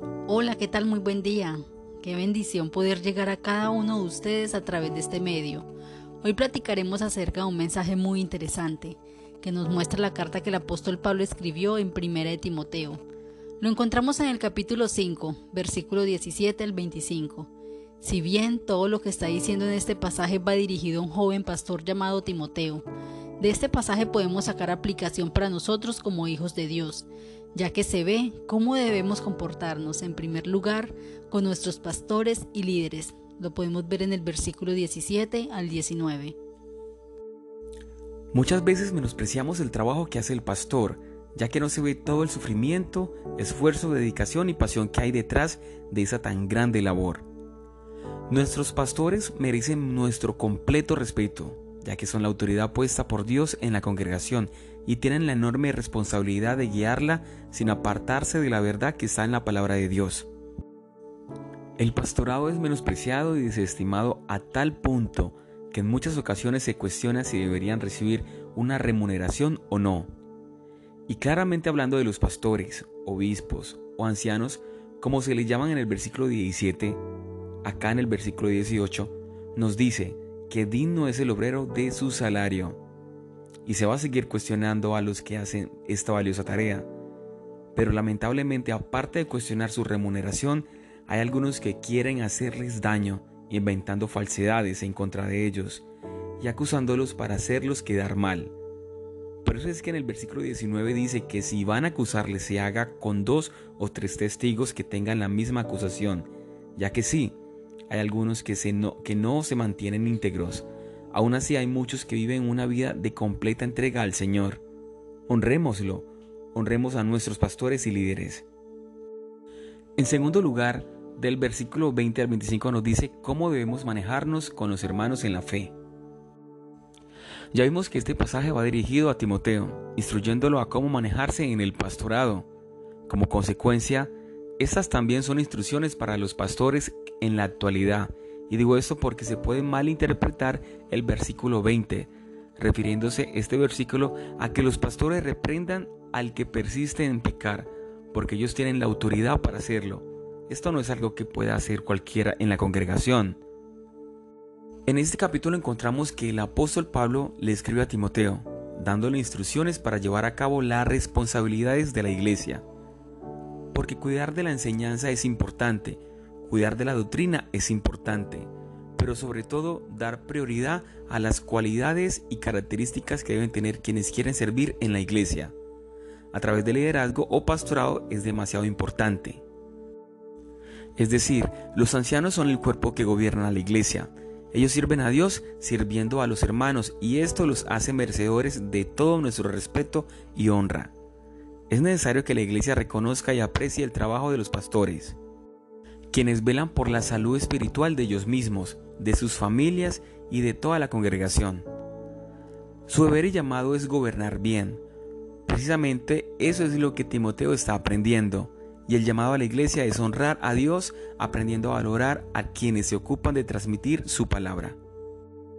Hola, ¿qué tal? Muy buen día. Qué bendición poder llegar a cada uno de ustedes a través de este medio. Hoy platicaremos acerca de un mensaje muy interesante que nos muestra la carta que el apóstol Pablo escribió en Primera de Timoteo. Lo encontramos en el capítulo 5, versículo 17 al 25. Si bien todo lo que está diciendo en este pasaje va dirigido a un joven pastor llamado Timoteo, de este pasaje podemos sacar aplicación para nosotros como hijos de Dios, ya que se ve cómo debemos comportarnos en primer lugar con nuestros pastores y líderes. Lo podemos ver en el versículo 17 al 19. Muchas veces menospreciamos el trabajo que hace el pastor, ya que no se ve todo el sufrimiento, esfuerzo, dedicación y pasión que hay detrás de esa tan grande labor. Nuestros pastores merecen nuestro completo respeto, ya que son la autoridad puesta por Dios en la congregación y tienen la enorme responsabilidad de guiarla sin apartarse de la verdad que está en la palabra de Dios. El pastorado es menospreciado y desestimado a tal punto que en muchas ocasiones se cuestiona si deberían recibir una remuneración o no. Y claramente hablando de los pastores, obispos o ancianos, como se les llaman en el versículo 17, acá en el versículo 18, nos dice que digno es el obrero de su salario y se va a seguir cuestionando a los que hacen esta valiosa tarea. Pero lamentablemente, aparte de cuestionar su remuneración, hay algunos que quieren hacerles daño, inventando falsedades en contra de ellos y acusándolos para hacerlos quedar mal. Por eso es que en el versículo 19 dice que si van a acusarles se haga con dos o tres testigos que tengan la misma acusación, ya que sí, hay algunos que, no se mantienen íntegros, Aún así hay muchos que viven una vida de completa entrega al Señor. Honrémoslo, honremos a nuestros pastores y líderes. En segundo lugar, del versículo 20 al 25 nos dice cómo debemos manejarnos con los hermanos en la fe. Ya vimos que este pasaje va dirigido a Timoteo, instruyéndolo a cómo manejarse en el pastorado. Como consecuencia, estas también son instrucciones para los pastores en la actualidad y digo esto porque se puede malinterpretar el versículo 20, refiriéndose este versículo a que los pastores reprendan al que persiste en pecar, porque ellos tienen la autoridad para hacerlo. Esto no es algo que pueda hacer cualquiera en la congregación. En este capítulo encontramos que el apóstol Pablo le escribe a Timoteo, dándole instrucciones para llevar a cabo las responsabilidades de la iglesia. Porque cuidar de la enseñanza es importante, Cuidar de la doctrina es importante, pero sobre todo dar prioridad a las cualidades y características que deben tener quienes quieren servir en la iglesia. A través del liderazgo o pastorado es demasiado importante. Es decir, los ancianos son el cuerpo que gobierna la iglesia. Ellos sirven a Dios sirviendo a los hermanos y esto los hace merecedores de todo nuestro respeto y honra. Es necesario que la iglesia reconozca y aprecie el trabajo de los pastores quienes velan por la salud espiritual de ellos mismos, de sus familias y de toda la congregación. Su deber y llamado es gobernar bien. Precisamente eso es lo que Timoteo está aprendiendo, y el llamado a la iglesia es honrar a Dios aprendiendo a valorar a quienes se ocupan de transmitir su palabra.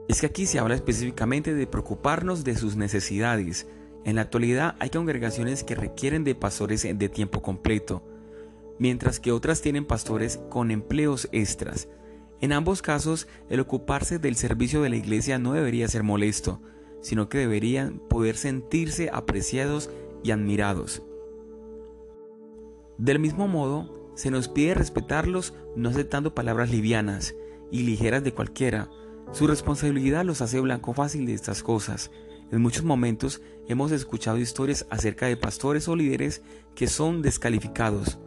Es que aquí se habla específicamente de preocuparnos de sus necesidades. En la actualidad hay congregaciones que requieren de pastores de tiempo completo, mientras que otras tienen pastores con empleos extras. En ambos casos, el ocuparse del servicio de la iglesia no debería ser molesto, sino que deberían poder sentirse apreciados y admirados. Del mismo modo, se nos pide respetarlos no aceptando palabras livianas y ligeras de cualquiera. Su responsabilidad los hace blanco fácil de estas cosas. En muchos momentos hemos escuchado historias acerca de pastores o líderes que son descalificados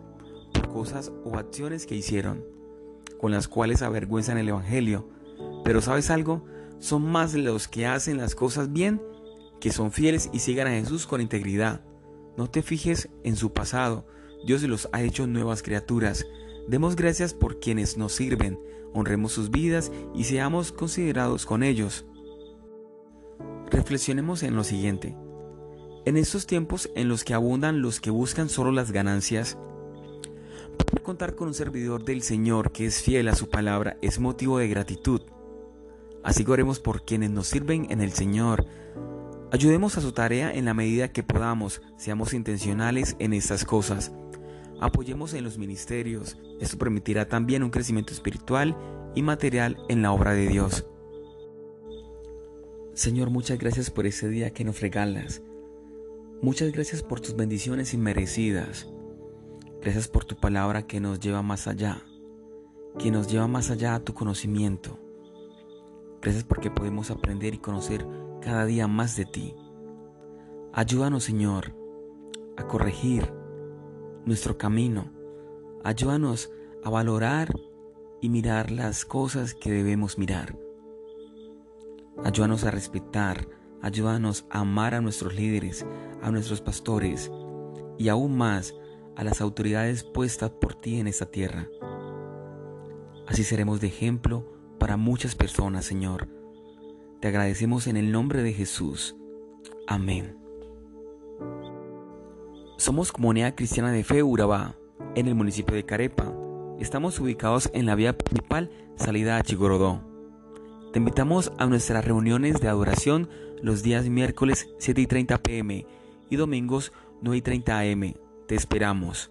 cosas o acciones que hicieron, con las cuales avergüenzan el Evangelio. Pero sabes algo, son más los que hacen las cosas bien, que son fieles y sigan a Jesús con integridad. No te fijes en su pasado, Dios los ha hecho nuevas criaturas. Demos gracias por quienes nos sirven, honremos sus vidas y seamos considerados con ellos. Reflexionemos en lo siguiente. En estos tiempos en los que abundan los que buscan solo las ganancias, contar con un servidor del Señor que es fiel a su palabra es motivo de gratitud. Así que oremos por quienes nos sirven en el Señor. Ayudemos a su tarea en la medida que podamos, seamos intencionales en estas cosas. apoyemos en los ministerios. Esto permitirá también un crecimiento espiritual y material en la obra de Dios. Señor, muchas gracias por ese día que nos regalas. Muchas gracias por tus bendiciones inmerecidas. Gracias por tu palabra que nos lleva más allá, que nos lleva más allá a tu conocimiento. Gracias porque podemos aprender y conocer cada día más de ti. Ayúdanos, Señor, a corregir nuestro camino. Ayúdanos a valorar y mirar las cosas que debemos mirar. Ayúdanos a respetar, ayúdanos a amar a nuestros líderes, a nuestros pastores y aún más a las autoridades puestas por ti en esta tierra. Así seremos de ejemplo para muchas personas, Señor. Te agradecemos en el nombre de Jesús. Amén. Somos Comunidad Cristiana de Fe Urabá, en el municipio de Carepa. Estamos ubicados en la vía principal salida a Chigorodó. Te invitamos a nuestras reuniones de adoración los días miércoles 7 y 30 pm y domingos 9 y 30 am. Te esperamos.